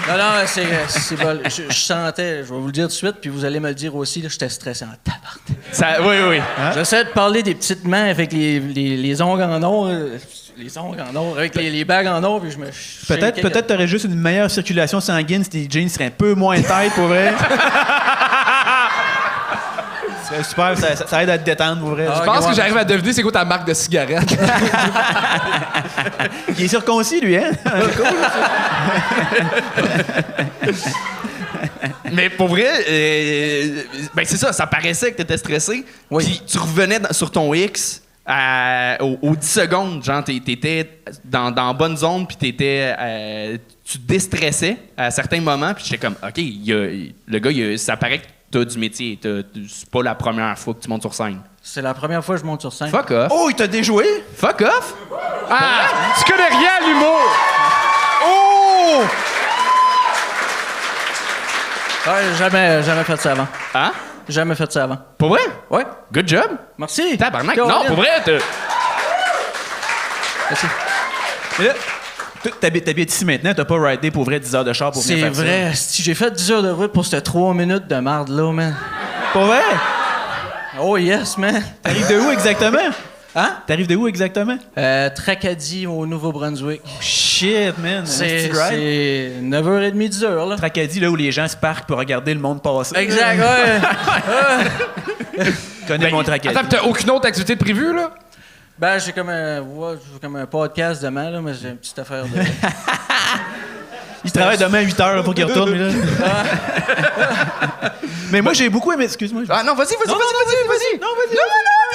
Non, non, c'est, c'est bol. Je, je sentais, je vais vous le dire tout de suite, puis vous allez me le dire aussi, là, j'étais stressé en tabarnak. Ça, oui, oui. J'essaie de parler des petites mains avec les, les, les ongles en or, euh, les ongles en or, avec les, les bagues en or, puis je me. Peut-être peut-être t'aurais juste une meilleure circulation sanguine si tes jeans seraient un peu moins tight, pour vrai. C'est super, ça, aide à te détendre, pour vrai. Ah, Je pense que ouais. j'arrive à deviner c'est quoi ta marque de cigarette. Il est circoncis, lui, hein? Mais pour vrai, euh, ben c'est ça, ça paraissait que t'étais stressé. Oui. Puis tu revenais dans- sur ton X à- aux, aux 10 secondes, genre t'é- t'étais dans, dans la bonne zone, puis t'étais, euh, tu te déstressais à certains moments, puis j'étais comme, ok, il y a- le gars, a- ça paraît que t'as du métier, t'as- c'est pas la première fois que tu montes sur scène. C'est la première fois que je monte sur scène. Fuck off. Oh, il t'a déjoué? Fuck off. Ah! Tu connais rien à l'humour! Oh! Ouais, jamais, jamais fait ça avant. Hein? Jamais fait ça avant. Pour vrai? Ouais. Good job. Merci. Tabarnak. Non, pour vrai, t'as- Merci. Mais là, toi, t'habites t'habites ici maintenant, t'as pas ridé pour vrai 10 heures de char pour venir C'est faire ça. vrai. Si j'ai fait 10 heures de route pour cette 3 minutes de marde là, man. Pour vrai? Oh yes, man. T'arrives de où exactement? Hein? T'arrives de où exactement? Euh, Tracadie au Nouveau-Brunswick. Shit, man. C'est c'est 9h30, 10h, là. Tracadie, là où les gens se parquent pour regarder le monde passer. Exact, ouais. Je connais mon Tracadie. Attends, t'as aucune autre activité de prévue, là? Ben, j'ai comme un, ouais, j'ai comme un podcast demain, là, mais j'ai une petite affaire de. Il travaille demain à 8 heures là, pour qu'il retourne. là. Mais moi, j'ai beaucoup aimé. Excuse-moi. Ah non, vas-y, vas-y, vas-y, vas-y, vas-y. Non, vas-y.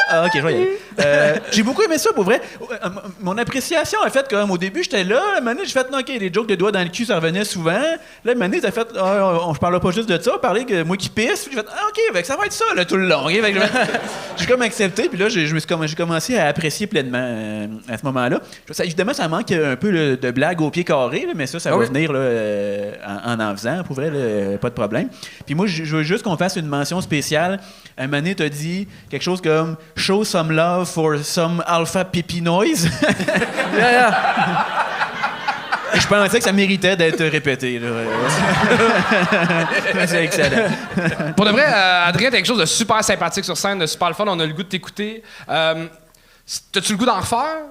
Ah, ok, je vais y aller. Euh, j'ai beaucoup aimé ça, pour vrai. Euh, Mon appréciation a fait comme au début, j'étais là. Moment donné, j'ai fait, non, ok, les jokes de doigts dans le cul, ça revenait souvent. Là, donné, t'as fait, ah, on, je parle pas juste de ça, parler que moi qui pisse. Puis j'ai fait, ah, ok, fait que ça va être ça, là, tout le long. ok? Fait que j'ai- comme accepté, puis là, j'ai je me suis comm- j'ai commencé à apprécier pleinement euh, à ce moment-là. Ça, évidemment, ça manque un peu là, de blagues au pied carré, là, mais ça, ça Ah va oui. venir là, euh, en, en en faisant, pour vrai, là, pas de problème. Puis moi, je je veux juste qu'on fasse une mention spéciale. Un moment donné, t'as dit quelque chose comme « Show some love for some alpha pipi noise Yeah, yeah. ». Je pensais que ça méritait d'être répété. là. C'est excellent. Pour de vrai, euh, Adrien, t'as quelque chose de super sympathique sur scène, de super le fun. On a le goût de t'écouter. Euh, T'as-tu le goût d'en refaire?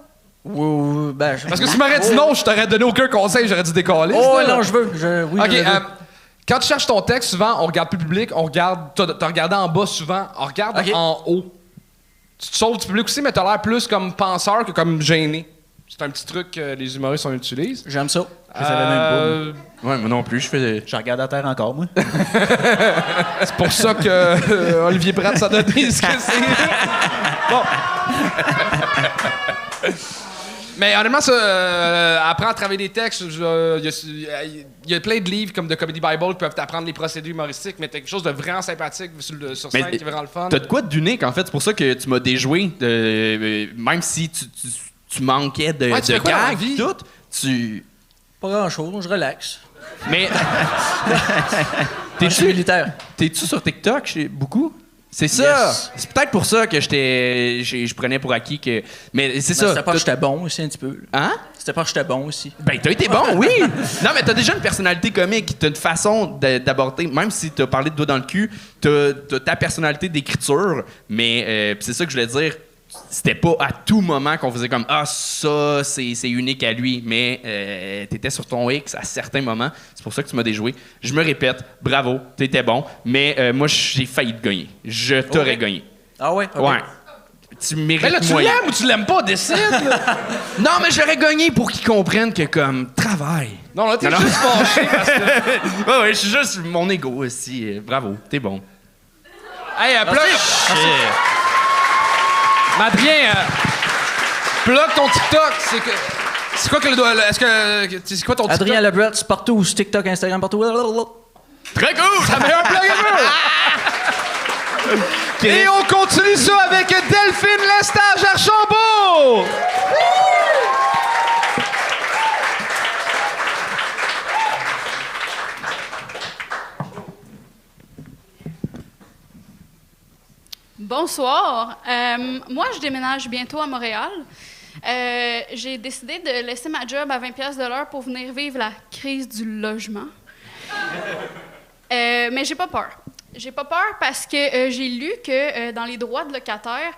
Ou- ou- ben, je- Parce que si tu m'aurais dit non, je t'aurais donné aucun conseil, j'aurais dit décoller. Oh, non, je veux. Je, oui, OK, je veux. euh, quand tu cherches ton texte, souvent, on regarde plus le public, on regarde. T'as regardé en bas souvent, on regarde en haut. Tu te sauves du public aussi, mais t'as l'air plus comme penseur que comme gêné. C'est un petit truc que les humoristes on utilise. J'aime ça. Je savais même pas. Euh, Ouais, moi non plus, je fais. Je regarde à terre encore, moi. c'est pour ça que euh, Olivier Pratt s'en a donné ce que c'est. bon. Mais honnêtement, ça, euh, apprendre à travailler des textes, euh, il y, a- il y a plein de livres comme de Comedy Bible qui peuvent t'apprendre les procédés humoristiques, mais t'as quelque chose de vraiment sympathique sur, le- sur Mais, qui est vraiment le fun. T'as de quoi d'unique, en fait? C'est pour ça que tu m'as déjoué. euh, même si tu, tu- tu manquais de, Ouais, tu de gags, vie? tout, tu. Pas grand-chose, je relaxe. Mais. T'es-tu militaire. t'es-tu sur TikTok chez beaucoup? C'est ça. Yes. C'est peut-être pour ça que j'étais, je prenais pour acquis que. Mais c'est ça. C'était pas que j'étais bon aussi un petit peu. Hein? C'était pas que j'étais bon aussi. Ben, t'as été bon, oui. non, mais t'as déjà une personnalité comique. T'as une façon de- d'aborder, même si t'as parlé de doigt dans le cul, t'as ta personnalité d'écriture. Mais euh, c'est ça que je voulais dire. C'était pas à tout moment qu'on faisait comme Ah, ça, c'est c'est unique à lui. Mais euh, t'étais sur ton X à certains moments. C'est pour ça que tu m'as déjoué. Je me répète, bravo, t'étais bon. Mais euh, moi, j'ai failli te gagner. Je t'aurais gagné. Ah ouais? Ouais. Tu mérites Mais là, tu moyen. l'aimes ou tu l'aimes pas? Décide! Non, mais j'aurais gagné pour qu'ils comprennent que, comme, travail. non, là, t'es juste fâché parce que... ouais, ouais, je suis juste mon ego aussi. Bravo, t'es bon. Hey, euh, plug... Mais Adrien, euh, plug ton TikTok. C'est que... C'est quoi que le. Est-ce que... C'est quoi ton TikTok? Adrien Lebret, partout, sur TikTok, Instagram, partout. Très cool! Ça fait un plug! Et on continue ça avec Delphine Lestage Bonsoir. Euh, moi, je déménage bientôt à Montréal. Euh, J'ai décidé de laisser ma job à 20 pièces de l'heure pour venir vivre la crise du logement. Euh, mais j'ai pas peur. J'ai pas peur parce que j'ai lu que dans les droits de locataire,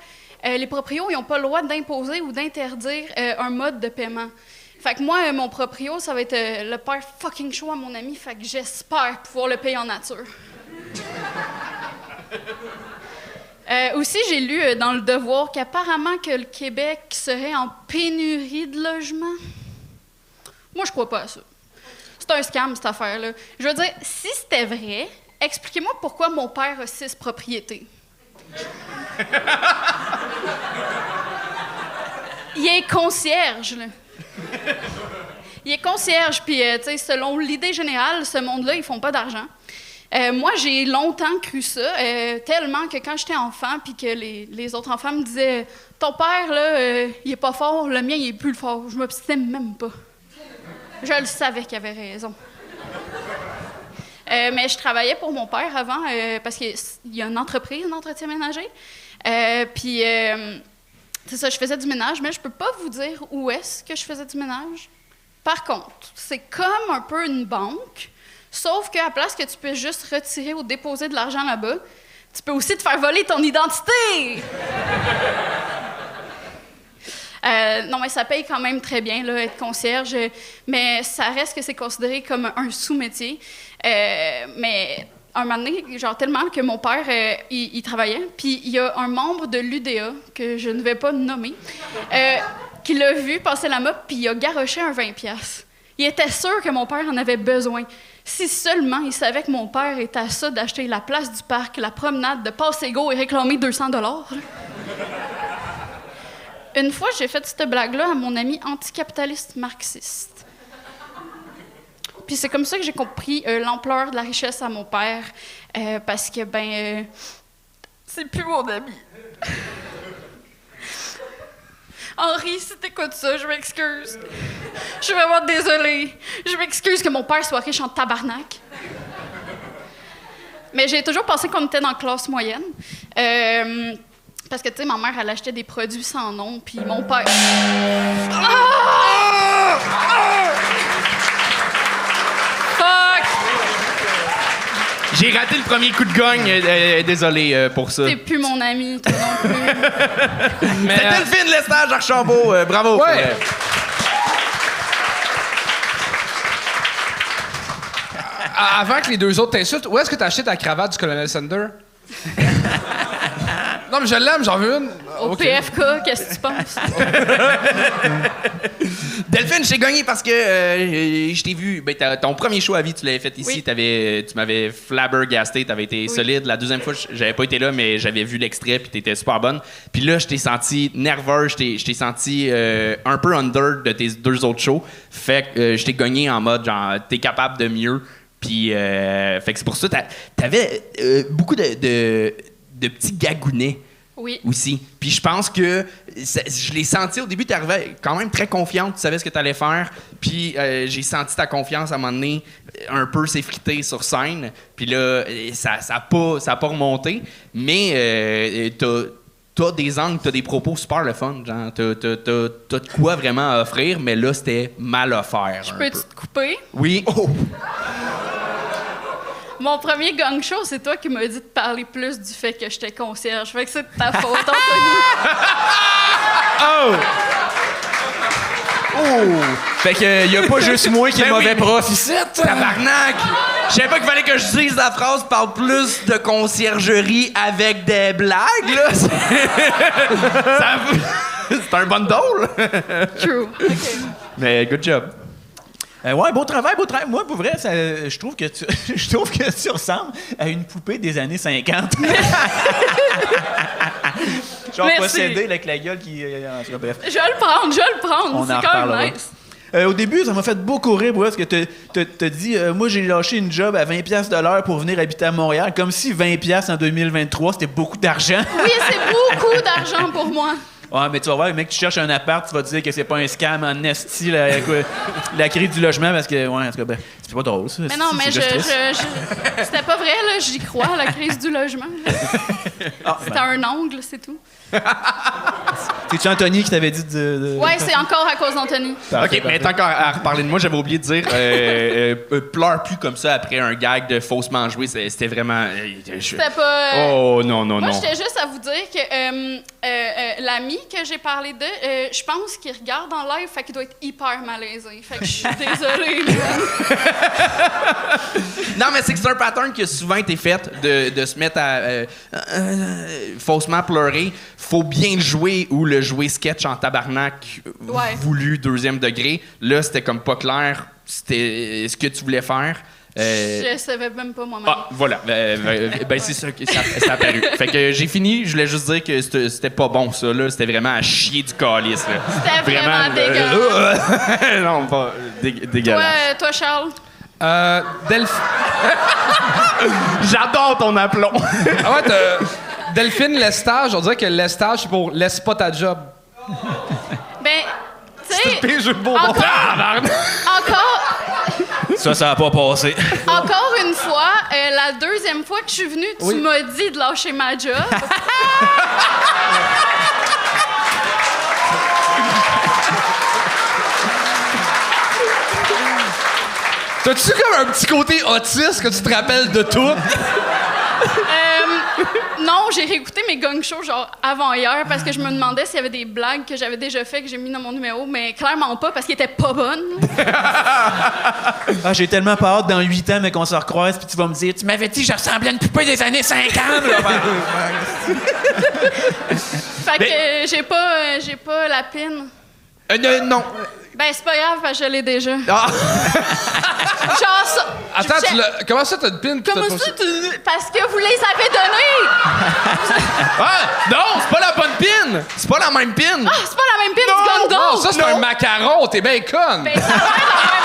euh, les proprios n'ont pas le droit d'imposer ou d'interdire un mode de paiement. Fait que moi, mon proprio, ça va être le père fucking chaud à mon ami, fait que j'espère pouvoir le payer en nature. Euh, aussi, j'ai lu euh, dans Le Devoir qu'apparemment que le Québec serait en pénurie de logements. Moi, je crois pas à ça. C'est un scam, cette affaire-là. Je veux dire, si c'était vrai, expliquez-moi pourquoi mon père a six propriétés. Il est concierge, là. Il est concierge, puis, euh, tu sais, selon l'idée générale, ce monde-là, ils font pas d'argent. Euh, moi, j'ai longtemps cru ça, euh, tellement que quand j'étais enfant, puis que les, les autres enfants me disaient Ton père, là, euh, il est pas fort, le mien, il est plus fort. Je m'obstinais même pas. Je le savais qu'il avait raison. Mais je travaillais pour mon père avant, parce qu'il y a une entreprise d'entretien ménager. Puis, c'est ça, je faisais du ménage, mais je peux pas vous dire où est-ce que je faisais du ménage. Par contre, c'est comme un peu une banque, sauf qu'à place que tu peux juste retirer ou déposer de l'argent là-bas, tu peux aussi te faire voler ton identité. Euh, non, mais ça paye quand même très bien, là, être concierge, mais ça reste que c'est considéré comme un sous-métier. Euh, mais un moment donné, genre tellement que mon père, euh, il, il travaillait, puis il y a un membre de l'UDA, que je ne vais pas nommer, euh, qui l'a vu passer la mop, puis il a garoché un 20$. piastres. Il était sûr que mon père en avait besoin. Si seulement il savait que mon père était à ça d'acheter la place du parc, la promenade, de passer go et réclamer 200 dollars. Une fois, j'ai fait cette blague-là à mon ami anticapitaliste marxiste. Puis c'est comme ça que j'ai compris euh, l'ampleur de la richesse à mon père, euh, parce que, ben, euh, c'est plus mon ami. Henri, si t'écoutes ça, je m'excuse. Je suis vraiment désolée. Je m'excuse que mon père soit riche en tabarnak. Mais j'ai toujours pensé qu'on était dans la classe moyenne. Euh, parce que, tu sais, ma mère, elle achetait des produits sans nom, puis mon père... Ah! Fuck! J'ai raté le premier coup de gagne. euh, euh, désolé euh, pour ça. T'es plus mon ami, toi non plus. Mais, C'était euh, le film de l'estage Archambault. euh, bravo. Ouais. Euh, avant que les deux autres t'insultent, où est-ce que t'as acheté ta cravate du colonel Sander? non, mais je l'aime, j'en veux une. Au Ok. PFK, qu'est-ce que tu penses? Delphine, j'ai gagné parce que euh, je t'ai vu. Ben, t'as- ton premier show à vie, tu l'avais fait ici. Oui. T'avais- tu m'avais flabbergasté, t'avais été solide. La deuxième fois, j'avais pas été là, mais j'avais vu l'extrait, puis t'étais super bonne. Puis là, je t'ai senti nerveux, je t'ai- je t'ai senti euh, un peu under de tes deux autres shows. Fait que euh, je t'ai gagné en mode genre, t'es capable de mieux. Puis, euh, fait que c'est pour ça, t'a- t'avais euh, beaucoup de, de, de petits gagounets. Oui. aussi. Puis je pense que ça- je l'ai senti au début, tu arrivais quand même très confiante, tu savais ce que tu allais faire. Puis euh, j'ai senti ta confiance à un moment donné euh, un peu s'effriter sur scène. Puis là, euh, ça n'a ça pas, ça a pas remonté. Mais euh, t'as T'as des angles, t'as des propos super le fun, genre t'as, t'as- t'as- t'as de quoi vraiment à offrir, mais là c'était mal à faire. Je peux peu. te couper? Oui. Oh. Mon premier gang show, c'est toi qui m'as dit de parler plus du fait que j'étais concierge. Fait que c'est de ta faute, Anthony. Fait que y a pas juste moi qui est Ben mauvais oui. prof ici. Tabarnak! Je savais pas qu'il fallait que je dise la phrase parle plus de conciergerie avec des blagues, là. C'est Ça- C'est un bon dole. True. OK. Mais good job. Euh, ouais, beau travail, beau travail. Moi, pour vrai, ça- je trouve que tu, je trouve que tu ressembles à une poupée des années 50. Genre Merci. possédé avec la gueule qui. euh, en tout cas, bref. Je vais le prendre, je vais le prendre. C'est quand même nice. Euh, au début, ça m'a fait beaucoup rire parce que t'as t'as dit euh, Moi, j'ai lâché une job à 20$ piastres de l'heure pour venir habiter à Montréal. Comme si 20$ piastres en 2023, c'était beaucoup d'argent. Oui, c'est beaucoup d'argent pour moi. Ouais, mais tu vas voir, le mec, tu cherches un appart, tu vas te dire que c'est pas un scam en esti, la, la crise du logement, parce que, ouais, en tout cas, ben, c'est pas drôle, ça. Mais non, mais je, c'était pas vrai, là. J'y crois, la crise du logement. là. Ah, C'était un ongle, c'est tout. C'est-tu Anthony qui t'avait dit de. de- Ouais, c'est encore à cause d'Anthony. OK, mais tant qu'à à reparler de moi, j'avais oublié de dire euh, euh, euh, pleure plus comme ça après un gag de faussement joué. C'était vraiment. euh, je- C'était pas. euh, Oh non, non, Moi, non. j'étais juste à vous dire que euh, euh, euh, l'ami que j'ai parlé de, euh, je pense qu'il regarde en live, fait qu'il doit être hyper malaisé. Fait que je suis désolée. Non, mais c'est que c'est un pattern qui a souvent été fait de, de se mettre à euh, euh, faussement pleurer. Faut bien le jouer ou le jouer sketch en tabarnak euh, Ouais. voulu deuxième degré. Là, c'était comme pas clair. C'était ce que tu voulais faire. Euh, Je savais même pas moi-même. Ah, voilà. Euh, euh, ben, c'est ça que ça, ça a apparu. Fait que j'ai fini. Je voulais juste dire que c'était pas bon, ça. là. C'était vraiment à chier du calice. C'était vraiment euh, dégueulasse. non, pas dé- Toi, dégueulasse. euh, toi, Charles? Euh, Delph- J'adore ton aplomb. Ah ouais, Delphine Lestage, on dirait que Lestage, c'est pour laisse pas ta job. Ben, tu sais, Pire jeu de mots. Encore-. Tabarnak. encore, Ça, ça a pas passé. encore une fois, euh, la deuxième fois que je suis venue, tu Oui. m'as dit de lâcher ma job. T'as-tu comme un petit côté autiste que tu te rappelles de tout? Non, j'ai réécouté mes gang shows genre avant hier parce que je me demandais s'il y avait des blagues que j'avais déjà fait que j'ai mis dans mon numéro, mais clairement pas parce qu'ils étaient pas bonnes. Ah, j'ai tellement pas hâte dans 8 ans, mais qu'on se recroise, puis tu vas me dire Tu m'avais dit que je ressemblais à une poupée des années 50. là. Fait que euh, j'ai pas, euh, j'ai pas la pine. Euh, euh, non. Ben c'est pas grave parce que je l'ai déjà. Ah. Genre ça. Attends, tu l'as- comment ça t'as une pin? Comment pas ça tu- Parce que vous les avez donnés. Ah, non, c'est pas la bonne pin. C'est pas la même pin. Ah, c'est pas la même pine du gang Non, ça c'est un macaron, t'es bien conne. Ben ça a l'air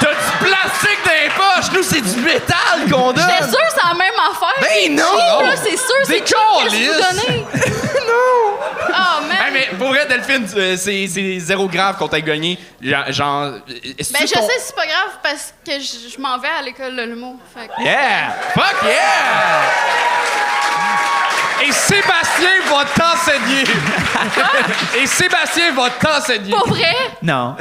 T'as du plastique dans les poches. Nous, c'est du métal qu'on donne. J'étais que c'est la même affaire. Ben non. là, c'est sûr, c'est cheap. Qu'est-ce que vous donnez? non. Oh man. Hey, mais pour vrai, Delphine, euh, c'est zéro grave qu'on t'ait gagné. Genre. Ben, que je ton- sais, c'est pas grave parce que je, m'en vais à l'école de l'humour. Que- Yeah! Fuck yeah! Et Sébastien va t'enseigner. Et Sébastien va t'enseigner. Pour vrai, non.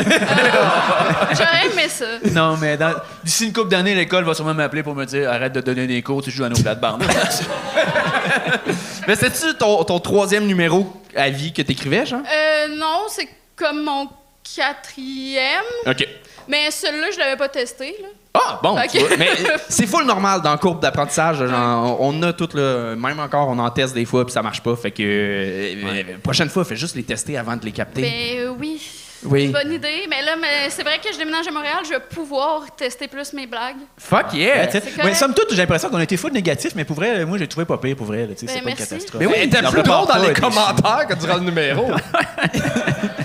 j'aurais aimé ça. non, mais dans- d'ici une couple d'années, l'école va sûrement m'appeler pour me dire Arrête de donner des cours, tu joues à nos plates-bandes. Mais c'est-tu ton, ton troisième numéro à vie que t'écrivais, genre? Euh, non, c'est comme mon quatrième. OK. Mais celui-là, je l'avais pas testé. Là. Ah, bon, Fait tu vois. Mais c'est full normal dans la courbe d'apprentissage. Genre, on a tout là, même encore, on en teste des fois puis ça marche pas. Fait que euh, euh, prochaine fois, fais juste les tester avant de les capter. Ben euh, oui. oui. Bonne idée. Mais là, mais c'est vrai que je déménage à Montréal, je vais pouvoir tester plus mes blagues. Fuck yeah! Tu sais, correct. ouais, somme toute, j'ai l'impression qu'on a été full négatif, mais pour vrai, moi, j'ai trouvé pas pire pour vrai. là, sais, Ben, c'est pas une merci. catastrophe. Mais oui, N'en plus drôle dans les commentaires que durant le numéro.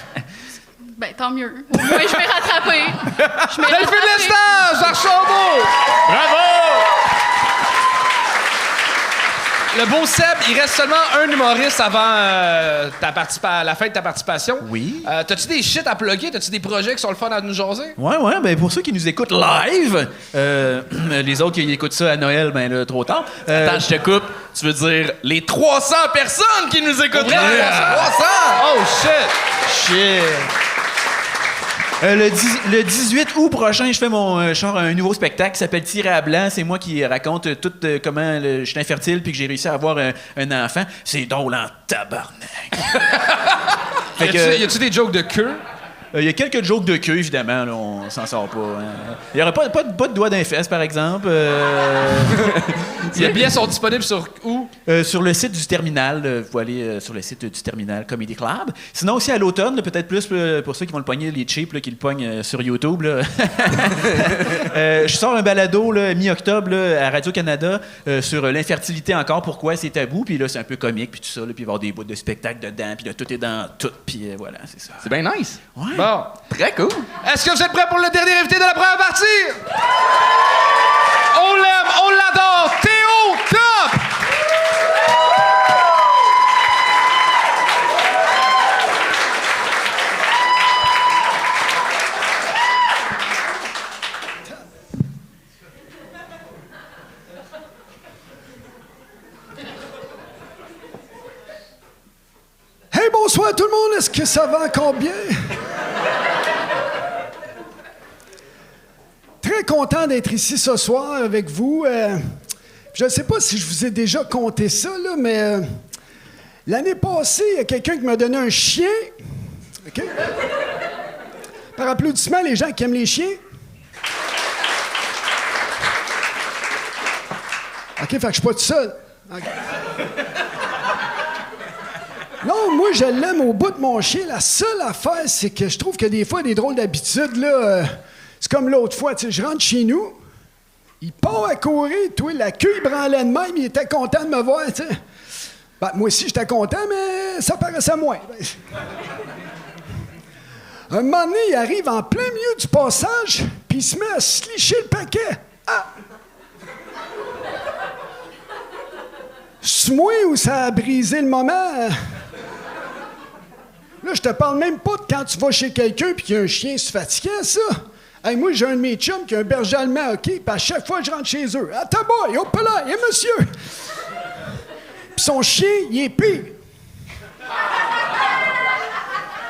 Ben tant mieux. Moins, je vais rattraper. Je vais Delphine. Lestage, Archambault! Bravo! le beau Seb, il reste seulement un humoriste avant euh, ta participa- la fin de ta participation. Oui. Euh, T'as-tu des shit à plugger? T'as-tu des projets qui sont le fun à nous jaser? Ouais, ouais, ben pour ceux qui nous écoutent live, euh, les autres qui écoutent ça à Noël, ben là, trop tard. Euh, Attends, je te coupe. Tu veux dire les 300 personnes qui nous écoutent là? Oh shit! Shit. Euh, le, dix- le 18 août prochain, je fais mon euh, genre un nouveau spectacle qui s'appelle Tirer à blanc. C'est moi qui raconte euh, tout euh, comment le- je suis infertile puis que j'ai réussi à avoir un, enfant. C'est drôle en tabarnak. Y que, a-tu y a-tu des jokes de queue? euh, Il y a quelques jokes de queue, évidemment. Là, on s'en sort pas. hein. Il n'y aura pas, pas, de- pas de doigt d'un par exemple. Euh, Les billets sont disponibles sur où? Euh, sur le site du Terminal. euh, vous allez euh, sur le site du Terminal Comedy Club. Sinon, aussi à l'automne, peut-être plus pour ceux qui vont le pogner, les cheap, là, qui le pognent sur YouTube. là. Je sors un balado mi-octobre à Radio-Canada sur l'infertilité encore, pourquoi c'est tabou. Puis là, c'est un peu comique, puis tout ça. là, puis avoir des bouts de spectacle dedans, puis là, tout est dans tout. Puis voilà, c'est ça. C'est bien nice. Ouais. Bon. Très cool. Est-ce que vous êtes prêts pour le dernier invité de la première partie? On l'aime, on l'adore! Théo Top! Bonsoir tout le monde, est-ce que ça va encore bien? Très content d'être ici ce soir avec vous. Euh, je ne sais pas si je vous ai déjà conté ça, là, mais euh, l'année passée, il y a quelqu'un qui m'a donné un chien. Par applaudissement, les gens qui aiment les chiens. OK, fait que je suis pas tout seul. Non, moi, je l'aime au bout de mon chien. La seule affaire, c'est que je trouve que des fois, des drôles d'habitudes, là. euh, c'est comme l'autre fois, tu sais, je rentre chez nous, il part à courir, toi, la queue, branlait de même, il était content de me voir. Ben, moi aussi, j'étais content, mais ça paraissait moins. Un moment donné, il arrive en plein milieu du passage, puis il se met à se licher le paquet. Ah! C'est moi ça a brisé le moment? Là, je te parle même pas de quand tu vas chez quelqu'un puis qu'il y a un chien, c'est fatigant, ça. Hey, moi, j'ai un de mes chums qui a un berger allemand, OK? Puis à chaque fois, je rentre chez eux. Ah, t'as boy, hop là, et monsieur! Puis son chien, il est pire.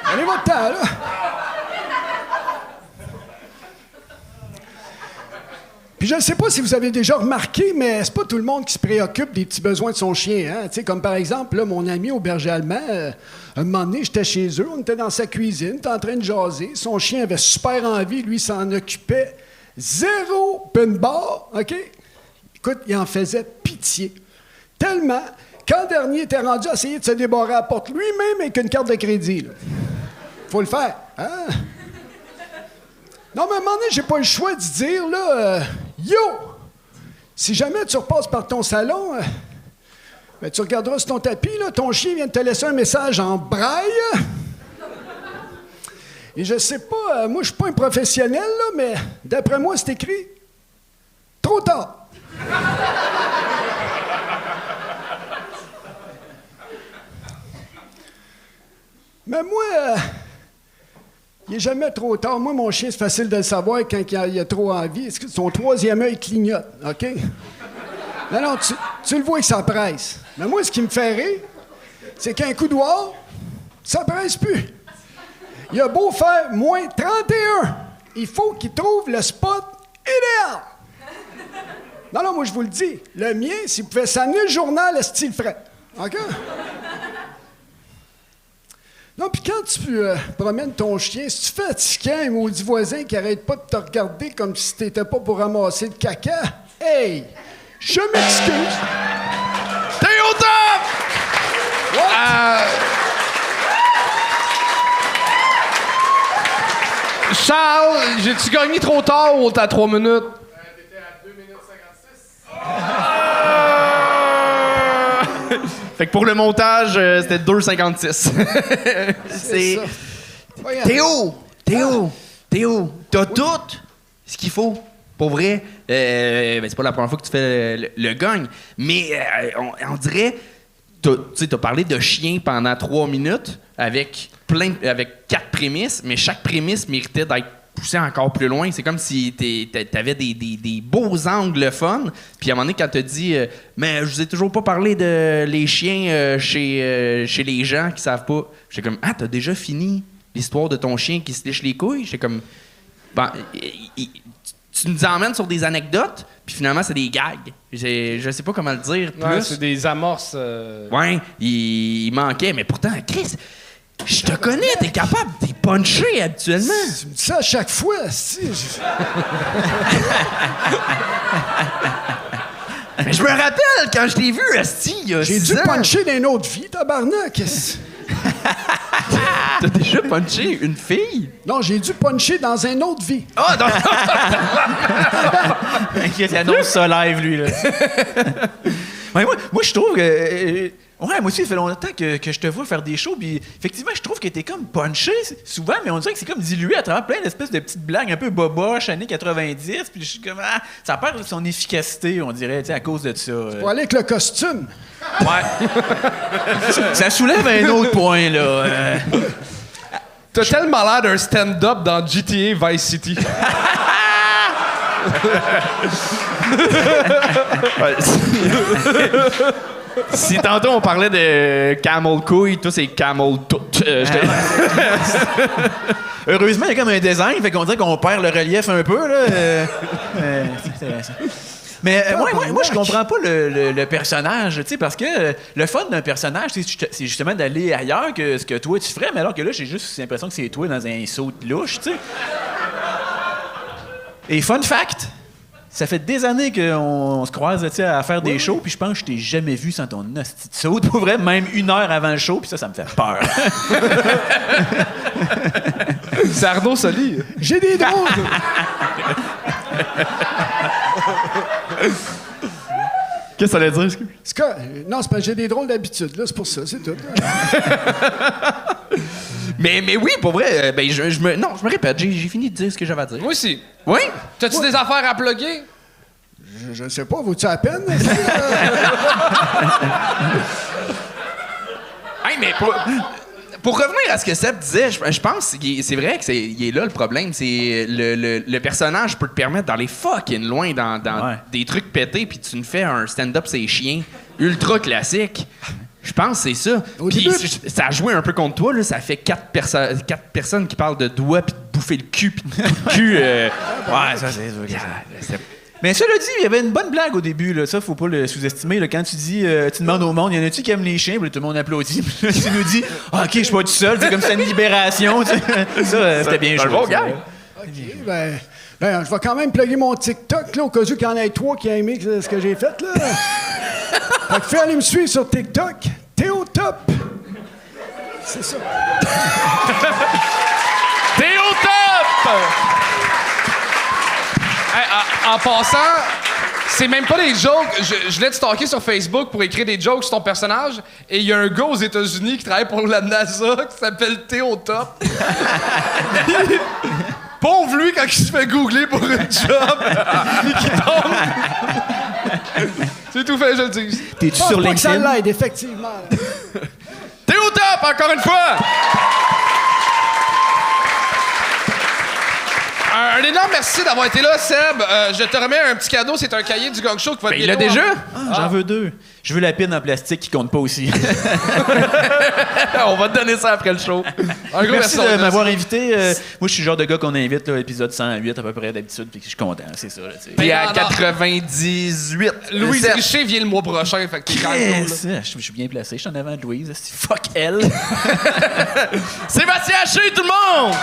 Allez, votre temps, là. Puis je ne sais pas si vous avez déjà remarqué, mais c'est pas tout le monde qui se préoccupe des petits besoins de son chien. Hein? Tu sais, Comme par exemple, là, mon ami au berger allemand, euh, un moment donné, j'étais chez eux, on était dans sa cuisine, était en train de jaser. Son chien avait super envie, lui, s'en occupait. Zéro pinball, OK? Écoute, il en faisait pitié. Tellement qu'en dernier, était rendu à essayer de se débarrasser à la porte lui-même avec une carte de crédit. là. Faut le faire. Hein? Non, mais à un moment donné, j'ai pas le choix de dire, là, euh, Yo! Si jamais tu repasses par ton salon, euh, ben, tu regarderas sur ton tapis, là, ton chien vient de te laisser un message en braille. Et je sais pas, euh, moi, je suis pas un professionnel, là, mais d'après moi, c'est écrit trop tard. Mais moi, euh, il n'est jamais trop tard. Moi, mon chien, c'est facile de le savoir quand il a, a trop envie. Son troisième œil clignote, OK? Non, non, tu, le vois que ça presse. Mais moi, ce qui me fait rire, c'est qu'un coup dehors, ça presse plus. Il a beau faire moins 31, il faut qu'il trouve le spot idéal. Non, non, moi, je vous le dis. Le mien, s'il pouvait s'amener le journal, est style frais. OK? Non, puis quand tu euh, promènes ton chien, si tu fatiguant un maudit voisin qui arrête pas de te regarder comme si t'étais pas pour ramasser le caca, hey, je m'excuse. Théo Top! Euh, Charles, j'ai-tu gagné trop tard ou t'as 3 minutes? Fait que pour le montage, euh, c'était 2,56. C'est. Théo! Théo! Théo! T'as tout ce qu'il faut Pour vrai, euh, ben, c'est pas la première fois que tu fais le, le, le gagne, mais euh, on, on dirait. t'as- Tu sais, t'as parlé de chien pendant trois minutes avec plein, avec quatre prémices, mais chaque prémisse méritait d'être poussée encore plus loin. C'est comme si t'a- t'avais des, des, des beaux angles fun. Puis à un moment donné, quand t'as dit, euh, mais je vous ai toujours pas parlé de les chiens euh, chez, euh, chez les gens qui savent pas. J'étais comme, ah, t'as déjà fini l'histoire de ton chien qui se liche les couilles? J'étais comme, il- tu nous emmènes sur des anecdotes, puis finalement, c'est des gags. Je sais pas comment le dire plus. Ouais, c'est des amorces. Ouais, il, il manquait, mais pourtant, Chris, je te connais, t'es capable, t'es punché habituellement. Tu me dis ça à chaque fois, si. je- Mais je me rappelle quand je t'ai vu, Asti, il y a J'ai dû ans. puncher dans une autre vie, tabarnak. T'as déjà punché une fille? Non, j'ai dû puncher dans une autre vie. Ah, non! Il annonce ça live, lui. Là. Ouais, moi, moi, je trouve que. euh, ouais, moi aussi, ça fait longtemps que, que je te vois faire des shows. Puis effectivement, je trouve que t'es comme punché souvent, mais on dirait que c'est comme dilué à travers plein d'espèces de petites blagues un peu boboches, années 90. Puis je suis comme. Ah, ça perd son efficacité, on dirait, tu sais, à cause de ça. euh. Pour aller avec le costume. Ça soulève un autre point, là. euh. T'as tellement l'air d'un stand-up dans GTA Vice City. si tantôt on parlait de camel couille, toi c'est camel tout. Euh, te- Heureusement, il y a comme un design, fait qu'on dirait qu'on perd le relief un peu, là. euh, euh. Mais moi, moi, moi, je comprends pas le, personnage, parce que le fun d'un personnage, c'est juste- c'est justement d'aller ailleurs que ce que toi tu ferais, mais alors que là, j'ai juste l'impression que c'est toi dans un saut de louche, tu. Et fun fact, ça fait des années qu'on on se croise à faire des shows, puis je pense que je t'ai jamais vu sans ton hostie de saut, pour vrai, même une heure avant le show, puis ça, ça me fait peur. C'est Arnaud Soli. J'ai des drôles. Qu'est-ce que ça allait dire? Que- Non, c'est parce que j'ai des drôles d'habitude, là, c'est pour ça, c'est tout. Mais, mais oui, pour vrai, euh, ben, je, je me, non, je me répète, j'ai j'ai fini de dire ce que j'avais à dire. Moi aussi. Oui? T'as-tu des affaires à plugger? Je, je sais pas, vaut-tu la peine? Hey, mais pour, pour revenir à ce que Seb disait, je, je pense que c'est vrai que c'est il est là le problème. C'est le, le- le personnage peut te permettre d'aller fucking loin dans, dans Ouais. des trucs pétés, puis tu nous fais un stand-up c'est chien ultra classique. Je pense que c'est ça. Au Puis début- c- ça a joué un peu contre toi, là. Ça fait quatre, perso- quatre personnes qui parlent de doigts puis de bouffer le cul puis de cul. euh, Ouais, ça, c'est sûr que ça- c'est- Mais cela dit, il y avait une bonne blague au début, là. ça, faut pas le sous-estimer. là. Quand tu dis, euh, tu demandes au monde, y en a-tu qui aiment les chiens, Puis là, tout le monde applaudit. Puis là, tu nous dis, Ah, ok, je suis pas tout seul, c'est comme c'est une libération. tu sais. ça, euh, c'était bien joué. bon ça. gars. OK, ben, ben, je vais quand même plugger mon TikTok, là, au cas où qu'il y en ait trois qui a aimé ce ce que j'ai fait, là. fait que fais aller me suivre sur TikTok. T'es au top. C'est ça. T'es au top! Hey, en, en passant, c'est même pas des jokes. Je, je l'ai stalké sur Facebook pour écrire des jokes sur ton personnage. Et il y a un gars aux États-Unis qui travaille pour la NASA qui s'appelle Théo Top. Pauvre lui quand il se fait googler pour un job et qui tombe. c'est tout fait, je le dis. T'es-tu sur pas que ça LinkedIn? l'aide, effectivement. T'es au top, encore une fois! Un, un énorme merci d'avoir été là, Seb. Euh, je te remets un petit cadeau, c'est un cahier du Gang Show qui va Ben, être il l'a déjà? Ah, J'en veux deux. Je veux la pine en plastique qui compte pas aussi. On va te donner ça après le show. Un gros Merci merci de m'avoir invité. Euh, moi, je suis le genre de gars qu'on invite, là, épisode 108 à peu près d'habitude, puis que je suis content, c'est ça. Là. Puis à non, non. 98. Louise sept. Richer vient le mois prochain, fait que même cool. Yes! Je suis bien placé, je suis en avant de Louise. Fuck elle! Sébastien Haché, tout le monde!